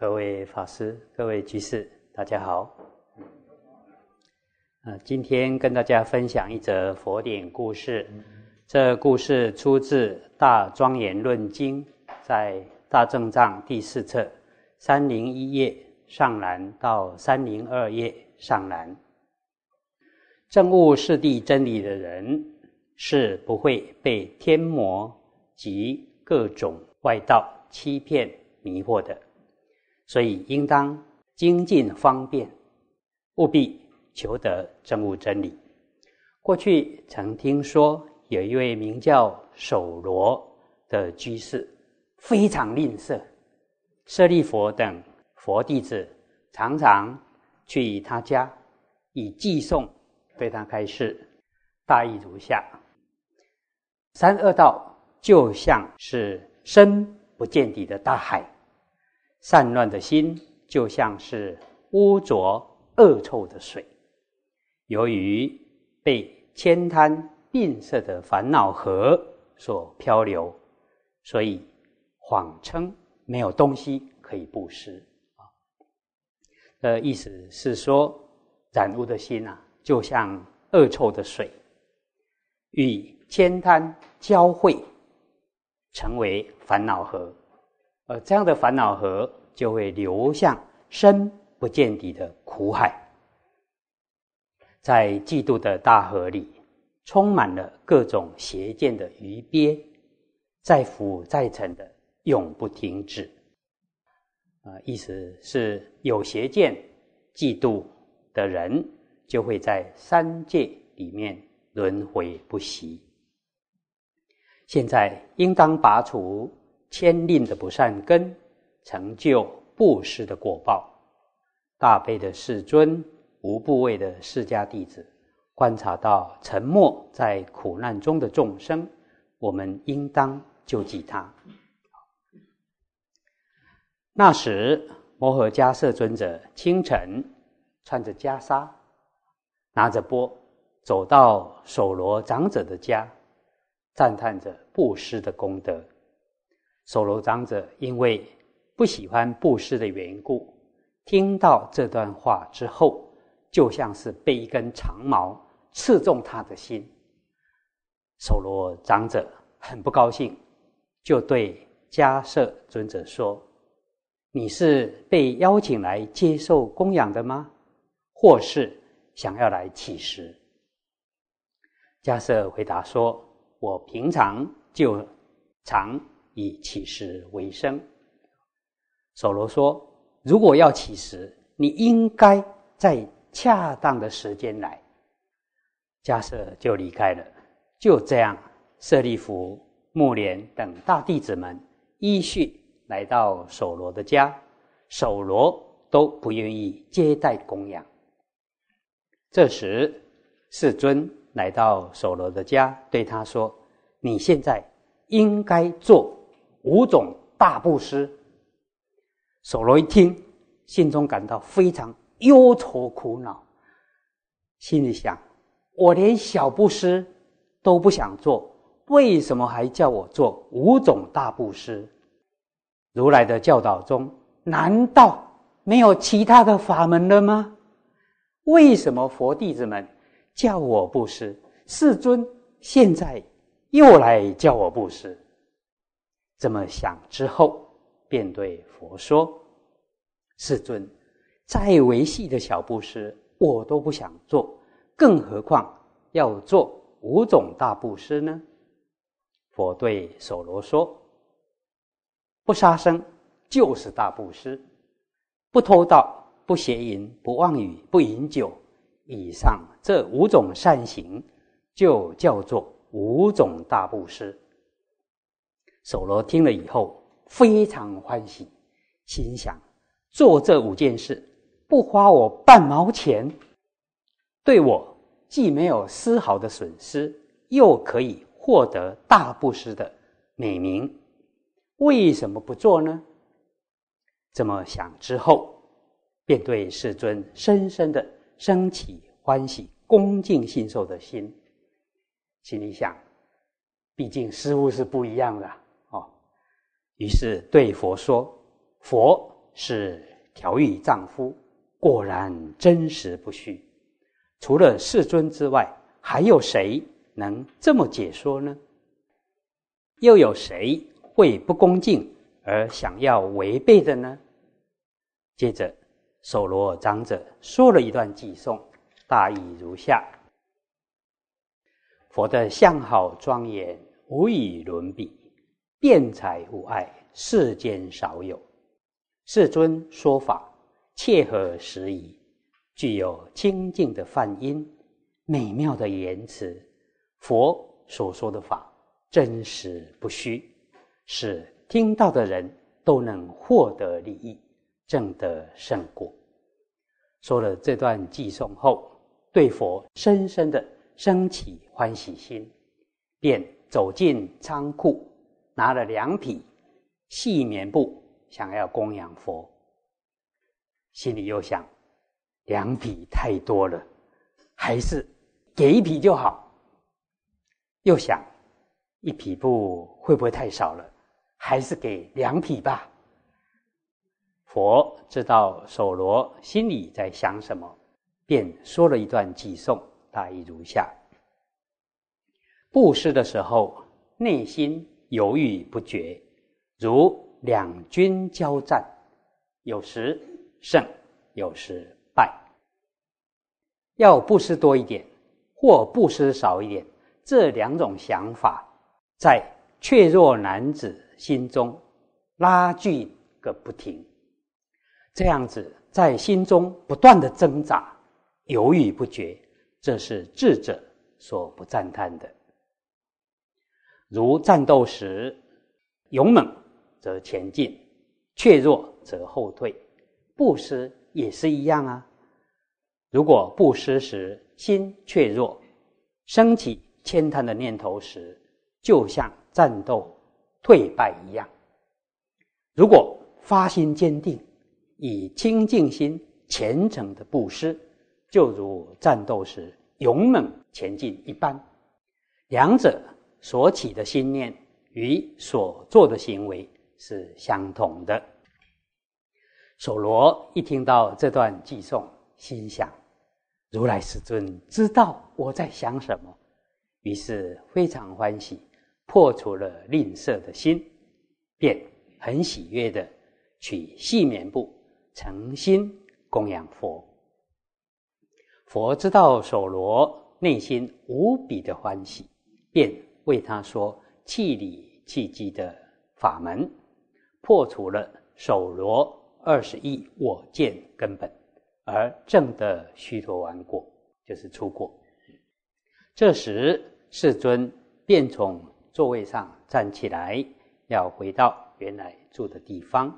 各位法师、各位居士，大家好。呃，今天跟大家分享一则佛典故事。这故事出自《大庄严论经》，在大正藏第四册三零一页上栏到三零二页上栏。证悟四谛真理的人，是不会被天魔及各种外道欺骗迷惑的。所以，应当精进方便，务必求得真悟真理。过去曾听说有一位名叫守罗的居士，非常吝啬，舍利佛等佛弟子常常去他家以寄送对他开示。大意如下：三恶道就像是深不见底的大海。散乱的心就像是污浊恶臭的水，由于被千滩吝啬的烦恼河所漂流，所以谎称没有东西可以布施啊。的意思是说，染污的心啊，就像恶臭的水，与千滩交汇，成为烦恼河。而这样的烦恼河就会流向深不见底的苦海，在嫉妒的大河里，充满了各种邪见的鱼鳖，再浮再沉的永不停止。啊，意思是有邪见、嫉妒的人，就会在三界里面轮回不息。现在应当拔除。千令的不善根，成就布施的果报。大悲的世尊，无部位的释迦弟子，观察到沉默在苦难中的众生，我们应当救济他。那时，摩诃迦摄尊者清晨穿着袈裟，拿着钵，走到守罗长者的家，赞叹着布施的功德。守罗长者因为不喜欢布施的缘故，听到这段话之后，就像是被一根长矛刺中他的心。守罗长者很不高兴，就对迦摄尊者说：“你是被邀请来接受供养的吗？或是想要来乞食？”迦摄回答说：“我平常就常。”以乞食为生。守罗说：“如果要乞食，你应该在恰当的时间来。”迦舍就离开了。就这样，舍利弗、木莲等大弟子们依序来到守罗的家，守罗都不愿意接待供养。这时，世尊来到守罗的家，对他说：“你现在应该做。”五种大布施，守罗一听，心中感到非常忧愁苦恼，心里想：我连小布施都不想做，为什么还叫我做五种大布施？如来的教导中，难道没有其他的法门了吗？为什么佛弟子们叫我布施，世尊现在又来叫我布施？这么想之后，便对佛说：“世尊，再维细的小布施，我都不想做，更何况要做五种大布施呢？”佛对守罗说：“不杀生就是大布施，不偷盗、不邪淫、不妄语、不饮酒，以上这五种善行，就叫做五种大布施。”守罗听了以后非常欢喜，心想：做这五件事不花我半毛钱，对我既没有丝毫的损失，又可以获得大布施的美名，为什么不做呢？这么想之后，便对世尊深深的升起欢喜、恭敬信受的心，心里想：毕竟师傅是不一样的。于是对佛说：“佛是调御丈夫，果然真实不虚。除了世尊之外，还有谁能这么解说呢？又有谁会不恭敬而想要违背的呢？接着，守罗长者说了一段偈颂，大意如下：佛的相好庄严，无以伦比；辩才无碍，世间少有。世尊说法，切合时宜，具有清净的梵音，美妙的言辞。佛所说的法。真实不虚，使听到的人都能获得利益，证得圣果。说了这段偈颂后，对佛深深的升起欢喜心，便走进仓库，拿了两匹细棉布，想要供养佛。心里又想，两匹太多了，还是给一匹就好。又想。一匹布会不会太少了？还是给两匹吧。佛知道守罗心里在想什么，便说了一段偈颂，大意如下：布施的时候，内心犹豫不决，如两军交战，有时胜，有时败。要布施多一点，或布施少一点，这两种想法。在怯弱男子心中拉锯个不停，这样子在心中不断的挣扎、犹豫不决，这是智者所不赞叹的。如战斗时，勇猛则前进，怯弱则后退。布施也是一样啊。如果布施时心怯弱，升起牵贪的念头时，就像战斗退败一样。如果发心坚定，以清净心虔诚的布施，就如战斗时勇猛前进一般。两者所起的心念与所做的行为是相同的。守罗一听到这段偈颂，心想：如来世尊知道我在想什么，于是非常欢喜。破除了吝啬的心，便很喜悦的取细棉布，诚心供养佛。佛知道守罗内心无比的欢喜，便为他说气理气机的法门，破除了守罗二十亿我见根本，而证得须陀洹果，就是出果。这时世尊便从。座位上站起来，要回到原来住的地方。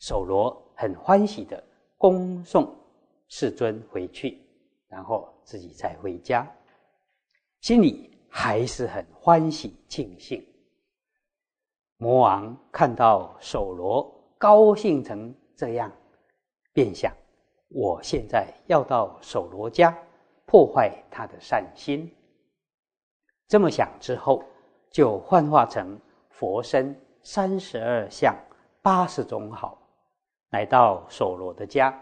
守罗很欢喜的恭送世尊回去，然后自己再回家，心里还是很欢喜庆幸。魔王看到守罗高兴成这样，便想：我现在要到守罗家破坏他的善心。这么想之后。就幻化成佛身三十二相八十种好，来到守罗的家，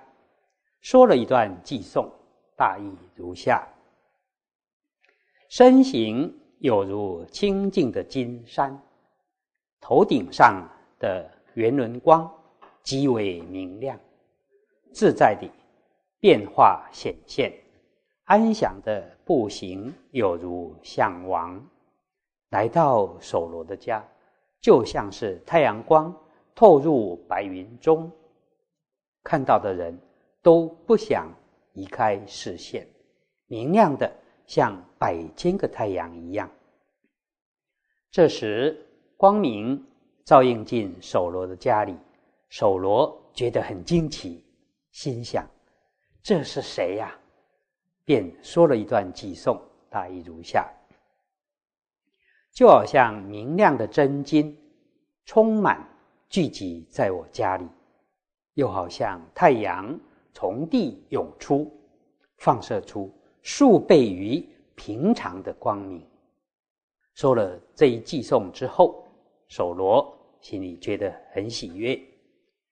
说了一段偈颂，大意如下：身形有如清净的金山，头顶上的圆轮光极为明亮，自在地变化显现，安详的步行有如向王。来到守罗的家，就像是太阳光透入白云中，看到的人都不想移开视线，明亮的像百千个太阳一样。这时，光明照映进守罗的家里，守罗觉得很惊奇，心想：“这是谁呀？”便说了一段偈颂，大意如下。就好像明亮的真金，充满聚集在我家里；又好像太阳从地涌出，放射出数倍于平常的光明。说了这一寄送之后，守罗心里觉得很喜悦，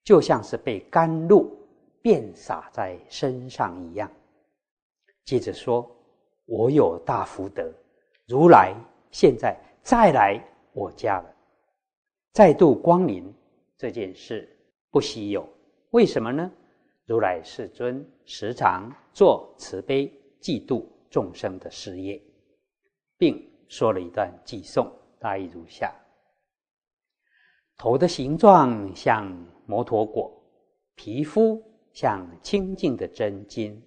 就像是被甘露遍洒在身上一样。接着说：“我有大福德，如来现在再来我家了，再度光临这件事不稀有。为什么呢？如来世尊时常做慈悲济度众生的事业，并说了一段偈颂，大意如下：头的形状像摩陀果，皮肤像清净的真金。”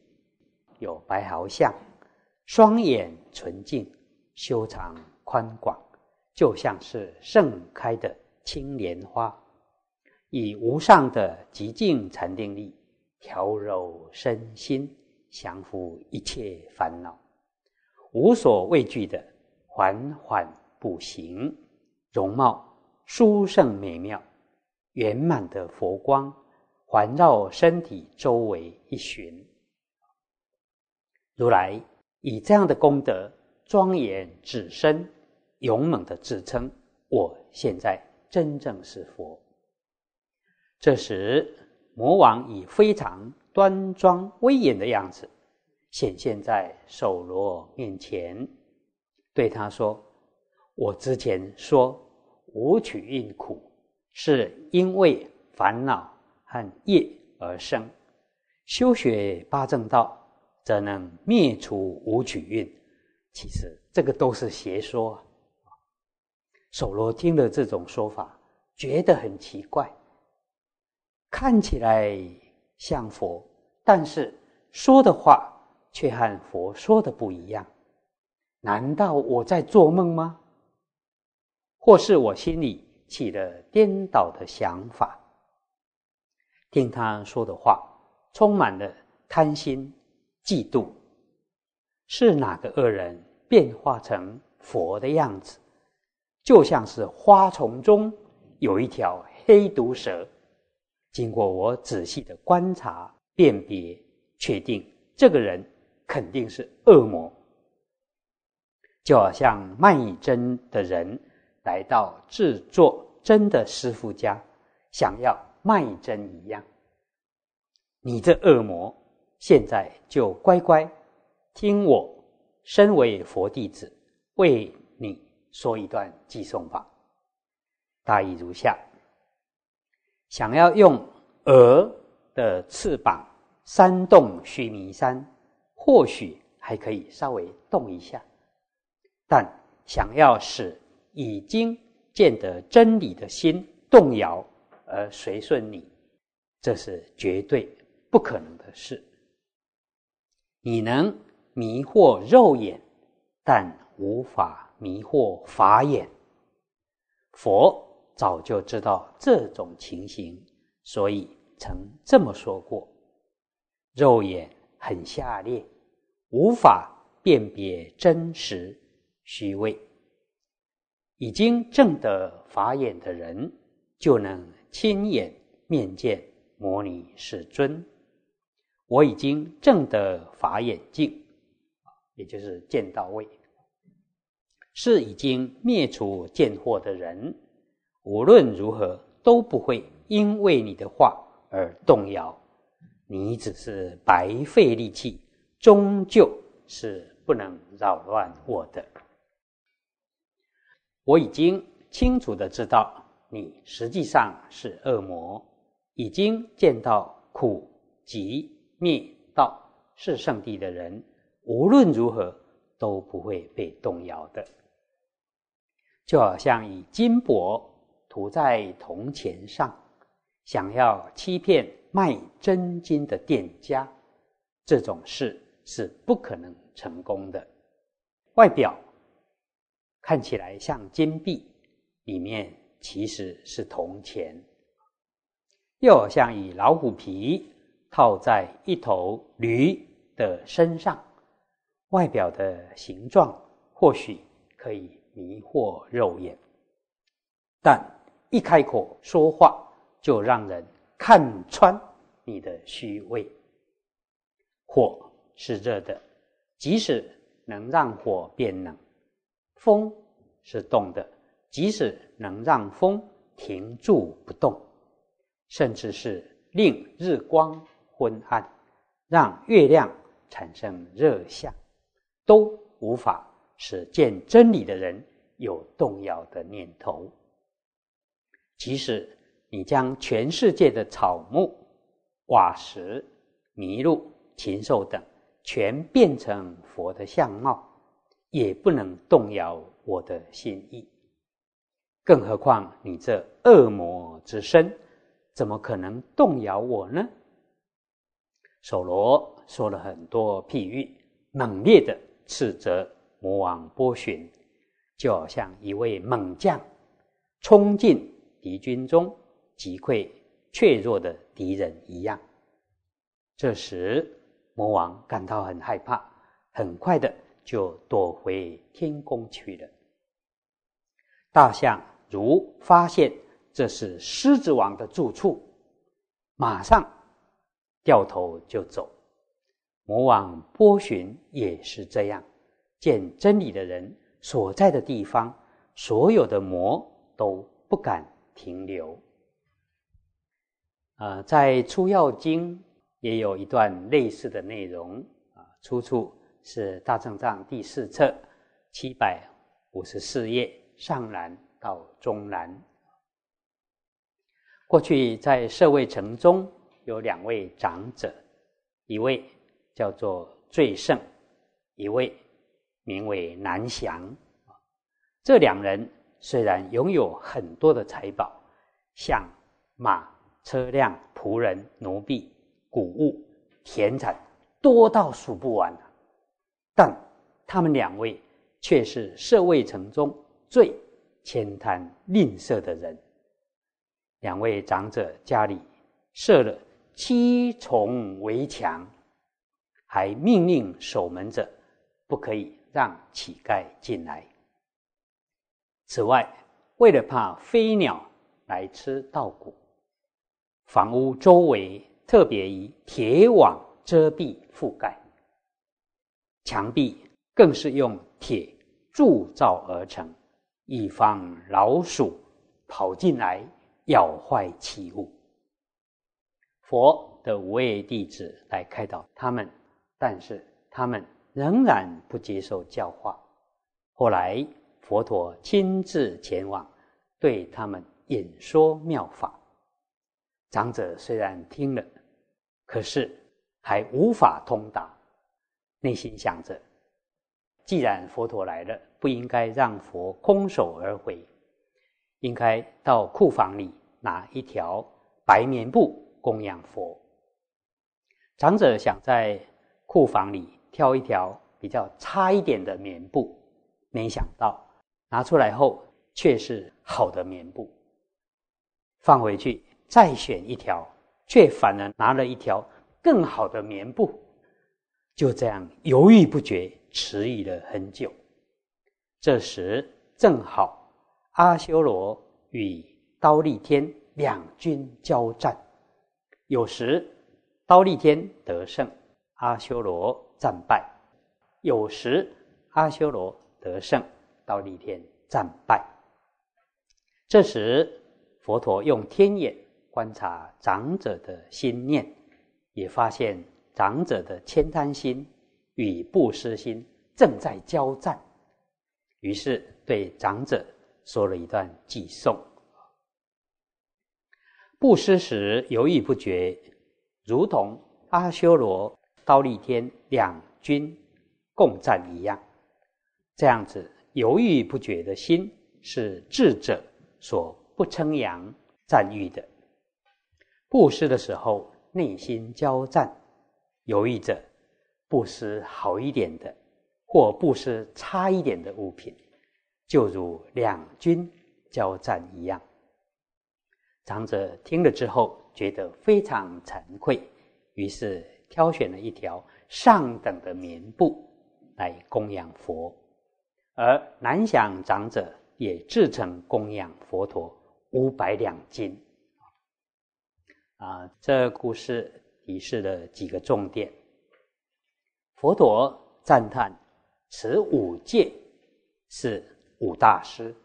有白毫相，双眼纯净，修长宽广，就像是盛开的青莲花，以无上的极静禅定力调柔身心，降服一切烦恼，无所畏惧的缓缓步行，容貌殊胜美妙，圆满的佛光环绕身体周围一巡。如来以这样的功德庄严至身，勇猛的自称：“我现在真正是佛。”这时，魔王以非常端庄威严的样子显现在手罗面前，对他说：“我之前说五取印苦，是因为烦恼和业而生，修学八正道。”则能灭除五取运，其实这个都是邪说。手罗听了这种说法，觉得很奇怪，看起来像佛，但是说的话却和佛说的不一样。难道我在做梦吗？或是我心里起了颠倒的想法？听他说的话，充满了贪心。嫉妒是哪个恶人变化成佛的样子？就像是花丛中有一条黑毒蛇，经过我仔细的观察辨别，确定这个人肯定是恶魔。就好像卖针的人来到制作针的师傅家，想要卖针一样。你这恶魔！现在就乖乖听我身为佛弟子为你说一段寄送法，大意如下：想要用鹅的翅膀扇动须弥山，或许还可以稍微动一下；但想要使已经见得真理的心动摇而随顺你，这是绝对不可能的事。你能迷惑肉眼，但无法迷惑法眼。佛早就知道这种情形，所以曾这么说过：肉眼很下劣，无法辨别真实虚伪。已经证得法眼的人，就能亲眼面见摩尼世尊。我已经证得法眼净，也就是见到位，是已经灭除见惑的人，无论如何都不会因为你的话而动摇。你只是白费力气，终究是不能扰乱我的。我已经清楚的知道你实际上是恶魔，已经见到苦集。灭道是圣地的人，无论如何都不会被动摇的。就好像以金箔涂在铜钱上，想要欺骗卖真金的店家，这种事是不可能成功的。外表看起来像金币，里面其实是铜钱。又好像以老虎皮。套在一头驴的身上，外表的形状或许可以迷惑肉眼，但一开口说话就让人看穿你的虚伪。火是热的，即使能让火变冷；风是动的，即使能让风停住不动。甚至是令日光昏暗，让月亮产生热相，都无法使见真理的人有动摇的念头。即使你将全世界的草木、瓦石、麋鹿、禽兽等全变成佛的相貌，也不能动摇我的心意。更何况你这恶魔之身，怎么可能动摇我呢？守罗说了很多譬喻，猛烈的斥责魔王波旬，就好像一位猛将冲进。敌军中击溃怯弱的敌人一样。这时，魔王感到很害怕，很快的就躲回天宫去了。大象如发现这是狮子王的住处，马上掉头就走。魔王波旬也是这样，见真理的人所在的地方，所有的魔都不敢。停留。啊，在《出药经》也有一段类似的内容啊，出处是《大正藏》第四册七百五十四页上栏到中栏。过去在舍卫城中有两位长者，一位叫做最胜，一位名为南祥。这两人。虽然拥有很多的财宝，像马、车辆、仆人、奴婢、谷物、田产，多到数不完但他们两位却是社会城中最悭贪吝啬的人。两位长者家里设了七重围墙，还命令守门者不可以让乞丐进来。此外，为了怕飞鸟来吃稻谷，房屋周围特别以铁网遮蔽覆盖，墙壁更是用铁铸造而成，以防老鼠跑进来咬坏器物。佛的五位弟子来开导他们，但是他们仍然不接受教化。后来。佛陀亲自前往，对他们演说妙法。长者虽然听了，可是还无法通达，内心想着：既然佛陀来了，不应该让佛空手而回，应该到库房里拿一条白棉布供养佛。长者想在库房里挑一条比较差一点的棉布，没想到。拿出来后，却是好的棉布。放回去再选一条，却反而拿了一条更好的棉布。就这样犹豫不决，迟疑了很久。这时正好阿修罗与刀立天两军交战，有时刀立天得胜，阿修罗战败；有时阿修罗得胜。到立天战败，这时佛陀用天眼观察长者的心念，也发现长者的悭贪心与布施心正在交战，于是对长者说了一段偈颂：布施时犹豫不决，如同阿修罗、刀立天两军共战一样，这样子。犹豫不决的心是智者所不称扬赞誉的。布施的时候，内心交战，犹豫着布施好一点的，或布施差一点的物品，就如两军交战一样。长者听了之后，觉得非常惭愧，于是挑选了一条上等的棉布来供养佛。而南想长者也自成供养佛陀五百两金。啊，这故事提示了几个重点。佛陀赞叹持五戒是五大师，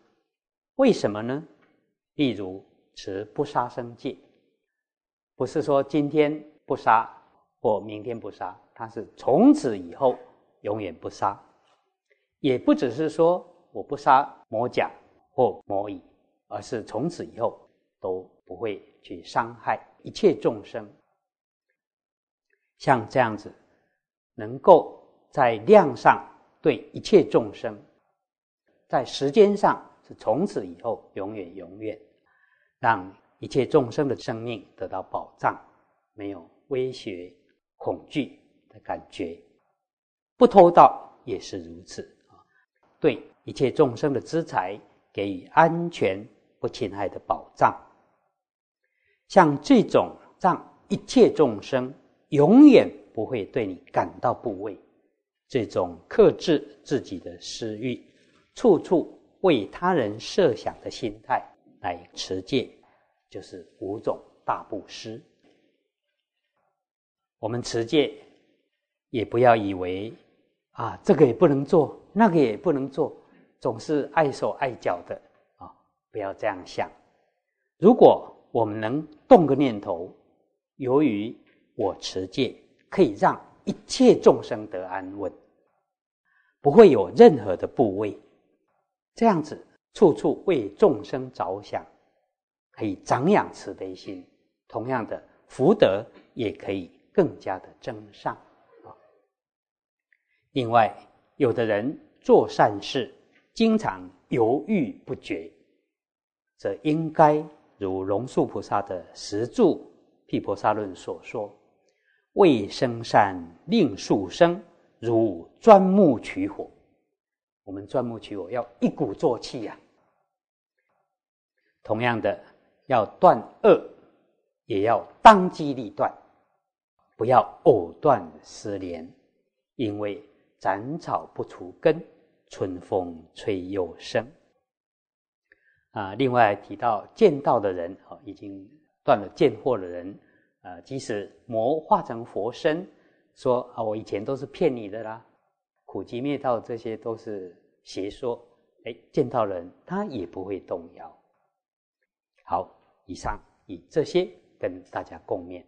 为什么呢？例如持不杀生戒，不是说今天不杀或明天不杀，它是从此以后永远不杀。也不只是说我不杀魔甲或魔蚁，而是从此以后都不会去伤害一切众生。像这样子，能够在量上对一切众生，在时间上是从此以后永远永远，让一切众生的生命得到保障，没有威胁、恐惧的感觉。不偷盗也是如此啊，对一切众生的资财给予安全不侵害的保障。像这种让一切众生。永远不会对你感到不畏，这种克制自己的私欲，处处为他人设想的心态来持戒，就是五种大布施。我们持戒，也不要以为啊，这个也不能做，那个也不能做，总是碍手碍脚的啊！不要这样想。如果我们能动个念头，由于我持戒可以让一切众生得安稳，不会有任何的部位，这样子处处为众生着想，可以长养慈悲心。同样的福德也可以更加的增上啊。另外，有的人做善事经常犹豫不决，则应该如龙树菩萨的十住毗婆沙论所说。未生善，令树生，如钻木取火。我们钻木取火要一鼓作气呀。同样的，要断恶，也要当机立断，不要藕断丝连。因为斩草不除根，春风吹又生。啊，另外提到见到的人，哦，已经断了见惑的人。啊，即使魔化成佛身，说啊，我以前都是骗你的啦，苦集灭道这些都是邪说。哎，见到人他也不会动摇。好，以上以这些跟大家共勉。